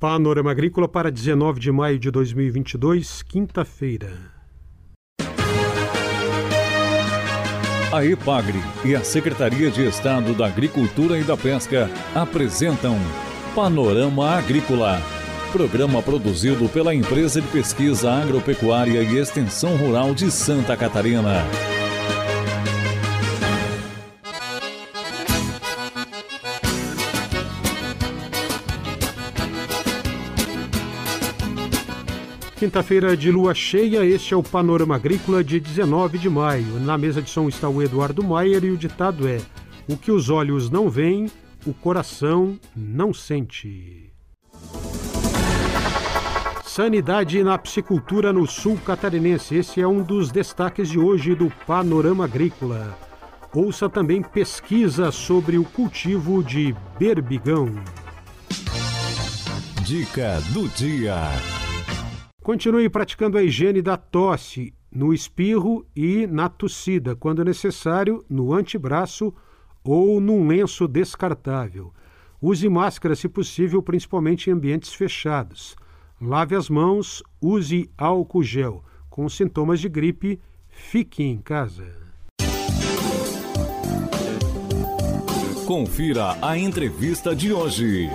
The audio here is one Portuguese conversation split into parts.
Panorama Agrícola para 19 de maio de 2022, quinta-feira. A EPAGRE e a Secretaria de Estado da Agricultura e da Pesca apresentam Panorama Agrícola, programa produzido pela Empresa de Pesquisa Agropecuária e Extensão Rural de Santa Catarina. Quinta-feira de lua cheia, este é o Panorama Agrícola de 19 de maio. Na mesa de som está o Eduardo Maier e o ditado é: O que os olhos não veem, o coração não sente. Sanidade na psicultura no sul catarinense. Esse é um dos destaques de hoje do Panorama Agrícola. Ouça também pesquisa sobre o cultivo de berbigão. Dica do dia. Continue praticando a higiene da tosse no espirro e na tossida, quando necessário, no antebraço ou num lenço descartável. Use máscara, se possível, principalmente em ambientes fechados. Lave as mãos, use álcool gel. Com sintomas de gripe, fique em casa. Confira a entrevista de hoje.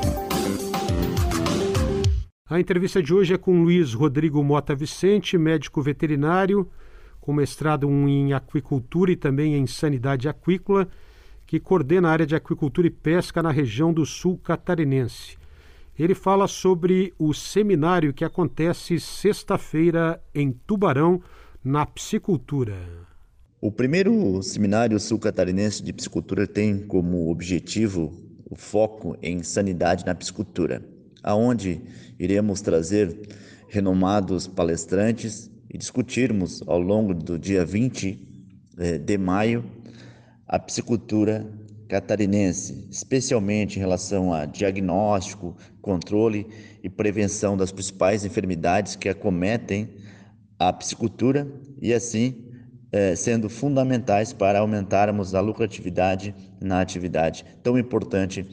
A entrevista de hoje é com Luiz Rodrigo Mota Vicente, médico veterinário, com mestrado em aquicultura e também em sanidade aquícola, que coordena a área de aquicultura e pesca na região do sul catarinense. Ele fala sobre o seminário que acontece sexta-feira em Tubarão, na piscicultura. O primeiro seminário sul catarinense de piscicultura tem como objetivo o foco em sanidade na piscicultura aonde iremos trazer renomados palestrantes e discutirmos ao longo do dia 20 eh, de maio a psicultura catarinense, especialmente em relação a diagnóstico, controle e prevenção das principais enfermidades que acometem a psicultura e assim eh, sendo fundamentais para aumentarmos a lucratividade na atividade tão importante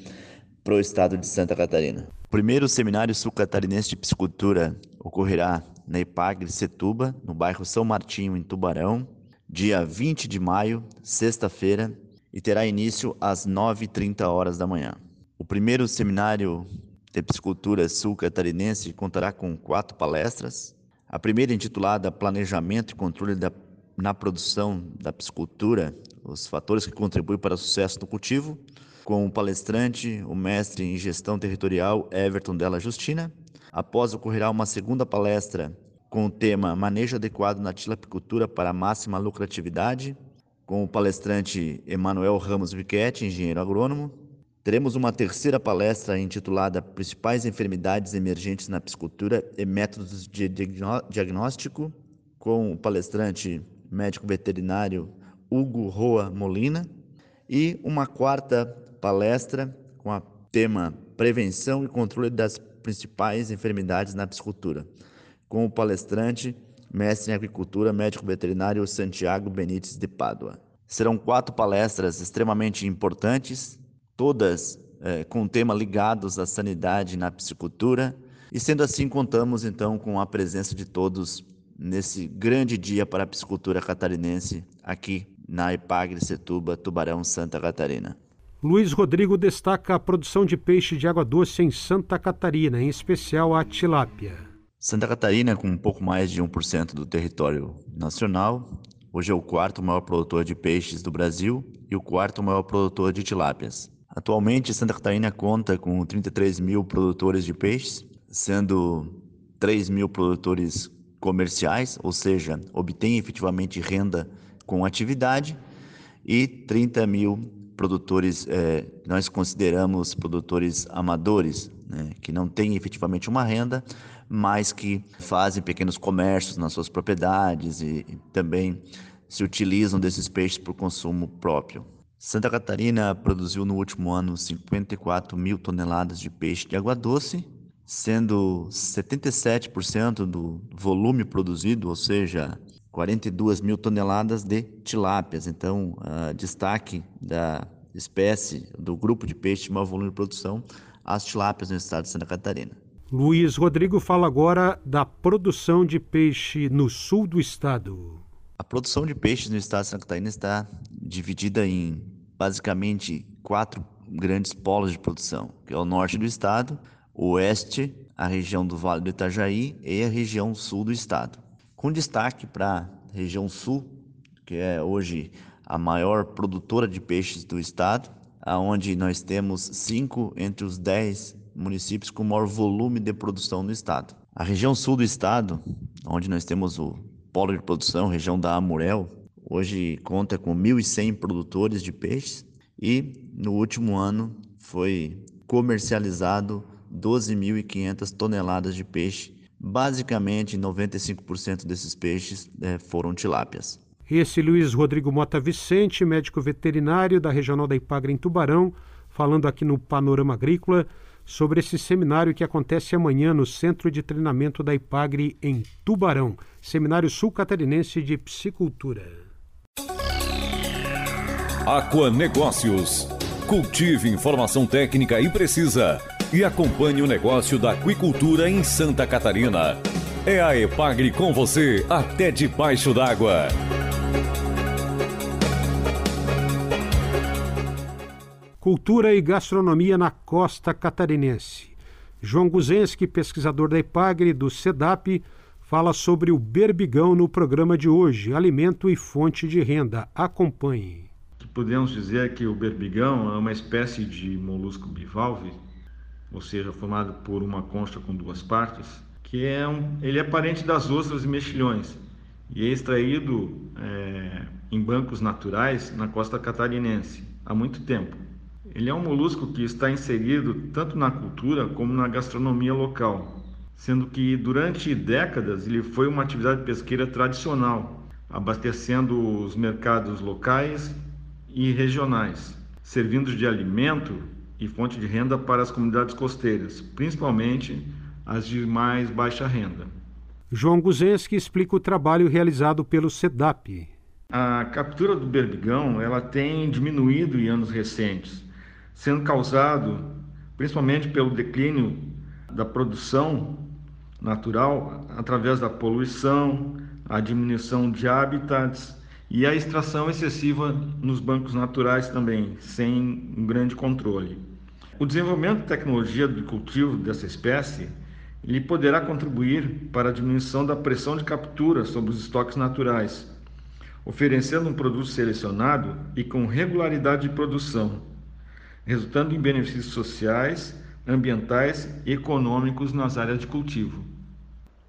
para o estado de Santa Catarina primeiro seminário sul-catarinense de piscicultura ocorrerá na Ipagre Setuba, no bairro São Martinho, em Tubarão, dia 20 de maio, sexta-feira, e terá início às 9h30 horas da manhã. O primeiro seminário de piscicultura sul-catarinense contará com quatro palestras. A primeira intitulada Planejamento e Controle da, na Produção da Piscicultura, os fatores que contribuem para o sucesso do cultivo com o palestrante, o mestre em gestão territorial Everton Della Justina. Após ocorrerá uma segunda palestra com o tema Manejo adequado na tilapicultura para máxima lucratividade, com o palestrante Emanuel Ramos Viquete, engenheiro agrônomo. Teremos uma terceira palestra intitulada Principais enfermidades emergentes na piscicultura e métodos de diagnóstico, com o palestrante médico veterinário Hugo Roa Molina. E uma quarta palestra com o tema Prevenção e Controle das Principais Enfermidades na Piscicultura, com o palestrante, mestre em agricultura, médico veterinário Santiago Benites de Pádua. Serão quatro palestras extremamente importantes, todas é, com tema ligados à sanidade na piscicultura, e sendo assim, contamos então com a presença de todos nesse grande dia para a piscicultura catarinense aqui na Ipagre Setuba, Tubarão, Santa Catarina. Luiz Rodrigo destaca a produção de peixe de água doce em Santa Catarina, em especial a tilápia. Santa Catarina, com um pouco mais de 1% do território nacional, hoje é o quarto maior produtor de peixes do Brasil e o quarto maior produtor de tilápias. Atualmente, Santa Catarina conta com 33 mil produtores de peixes, sendo 3 mil produtores comerciais, ou seja, obtêm efetivamente renda com atividade, e 30 mil produtores, é, nós consideramos produtores amadores, né, que não têm efetivamente uma renda, mas que fazem pequenos comércios nas suas propriedades e, e também se utilizam desses peixes para o consumo próprio. Santa Catarina produziu no último ano 54 mil toneladas de peixe de água doce, sendo 77% do volume produzido, ou seja, 42 mil toneladas de tilápias. Então, uh, destaque da espécie, do grupo de peixe de maior volume de produção, as tilápias no estado de Santa Catarina. Luiz Rodrigo fala agora da produção de peixe no sul do estado. A produção de peixes no estado de Santa Catarina está dividida em basicamente quatro grandes polos de produção, que é o norte do estado, o oeste, a região do Vale do Itajaí e a região sul do estado. Com destaque para a região sul, que é hoje a maior produtora de peixes do estado, aonde nós temos cinco entre os dez municípios com maior volume de produção no estado. A região sul do estado, onde nós temos o polo de produção, região da Amurel, hoje conta com 1.100 produtores de peixes e no último ano foi comercializado 12.500 toneladas de peixe. Basicamente, 95% desses peixes é, foram tilápias. Esse Luiz Rodrigo Mota Vicente, médico veterinário da Regional da Ipagra em Tubarão, falando aqui no Panorama Agrícola sobre esse seminário que acontece amanhã no Centro de Treinamento da Ipagre em Tubarão, Seminário Sul-Catarinense de Psicultura. Aqua Negócios. Cultive informação técnica e precisa e acompanhe o negócio da aquicultura em Santa Catarina. É a Epagre com você até debaixo d'água. Cultura e Gastronomia na Costa Catarinense. João Guzenski, pesquisador da Ipagre do SEDAP, fala sobre o berbigão no programa de hoje, alimento e fonte de renda. Acompanhe. Podemos dizer que o berbigão é uma espécie de molusco bivalve, ou seja, formado por uma concha com duas partes, que é um, ele é parente das ostras e mexilhões e é extraído é, em bancos naturais na costa catarinense há muito tempo. Ele é um molusco que está inserido tanto na cultura como na gastronomia local, sendo que durante décadas ele foi uma atividade pesqueira tradicional, abastecendo os mercados locais e regionais, servindo de alimento e fonte de renda para as comunidades costeiras, principalmente as de mais baixa renda. João Guzenski explica o trabalho realizado pelo SEDAP. A captura do berbigão ela tem diminuído em anos recentes, sendo causado principalmente pelo declínio da produção natural através da poluição, a diminuição de habitats e a extração excessiva nos bancos naturais também, sem um grande controle. O desenvolvimento de tecnologia do cultivo dessa espécie ele poderá contribuir para a diminuição da pressão de captura sobre os estoques naturais, oferecendo um produto selecionado e com regularidade de produção, resultando em benefícios sociais, ambientais e econômicos nas áreas de cultivo.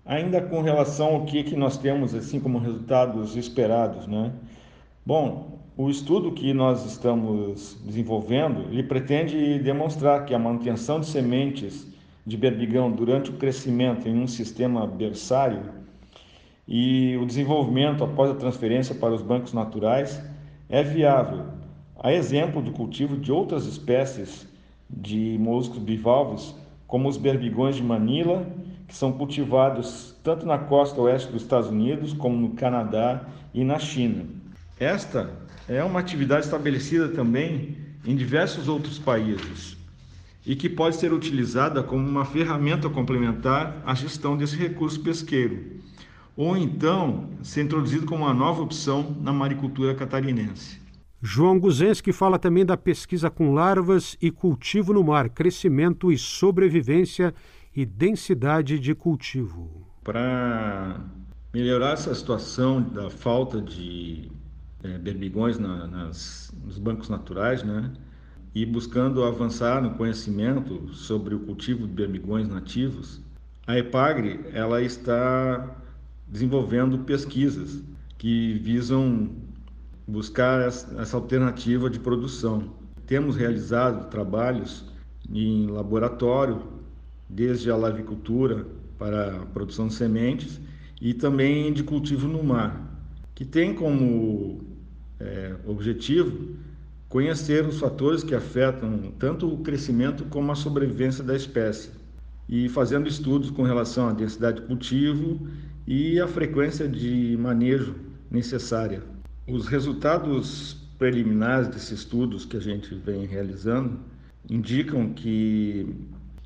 Ainda com relação ao que, que nós temos assim como resultados esperados, né? Bom, o estudo que nós estamos desenvolvendo, ele pretende demonstrar que a manutenção de sementes de berbigão durante o crescimento em um sistema berçário e o desenvolvimento após a transferência para os bancos naturais é viável a exemplo do cultivo de outras espécies de moluscos bivalves, como os berbigões de Manila, que são cultivados tanto na costa oeste dos Estados Unidos, como no Canadá e na China. Esta é uma atividade estabelecida também em diversos outros países e que pode ser utilizada como uma ferramenta complementar à gestão desse recurso pesqueiro, ou então ser introduzido como uma nova opção na maricultura catarinense. João Guzenski fala também da pesquisa com larvas e cultivo no mar, crescimento e sobrevivência e densidade de cultivo. Para melhorar essa situação da falta de é, berbigões na, nas, nos bancos naturais, né? E buscando avançar no conhecimento sobre o cultivo de berbigões nativos, a EPAGRE ela está desenvolvendo pesquisas que visam buscar essa alternativa de produção. Temos realizado trabalhos em laboratório, desde a lavicultura para a produção de sementes e também de cultivo no mar, que tem como é, objetivo conhecer os fatores que afetam tanto o crescimento como a sobrevivência da espécie e fazendo estudos com relação à densidade de cultivo e a frequência de manejo necessária. Os resultados preliminares desses estudos que a gente vem realizando indicam que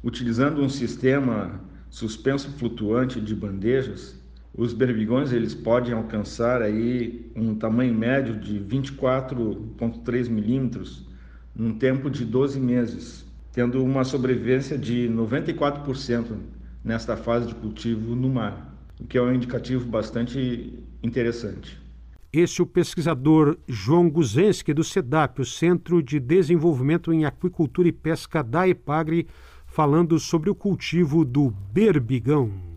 Utilizando um sistema suspenso flutuante de bandejas, os berbigões eles podem alcançar aí um tamanho médio de 24,3 milímetros num tempo de 12 meses, tendo uma sobrevivência de 94% nesta fase de cultivo no mar, o que é um indicativo bastante interessante. Esse é o pesquisador João Guzenski, do SEDAP, o Centro de Desenvolvimento em Aquicultura e Pesca da EPAGRE, falando sobre o cultivo do berbigão.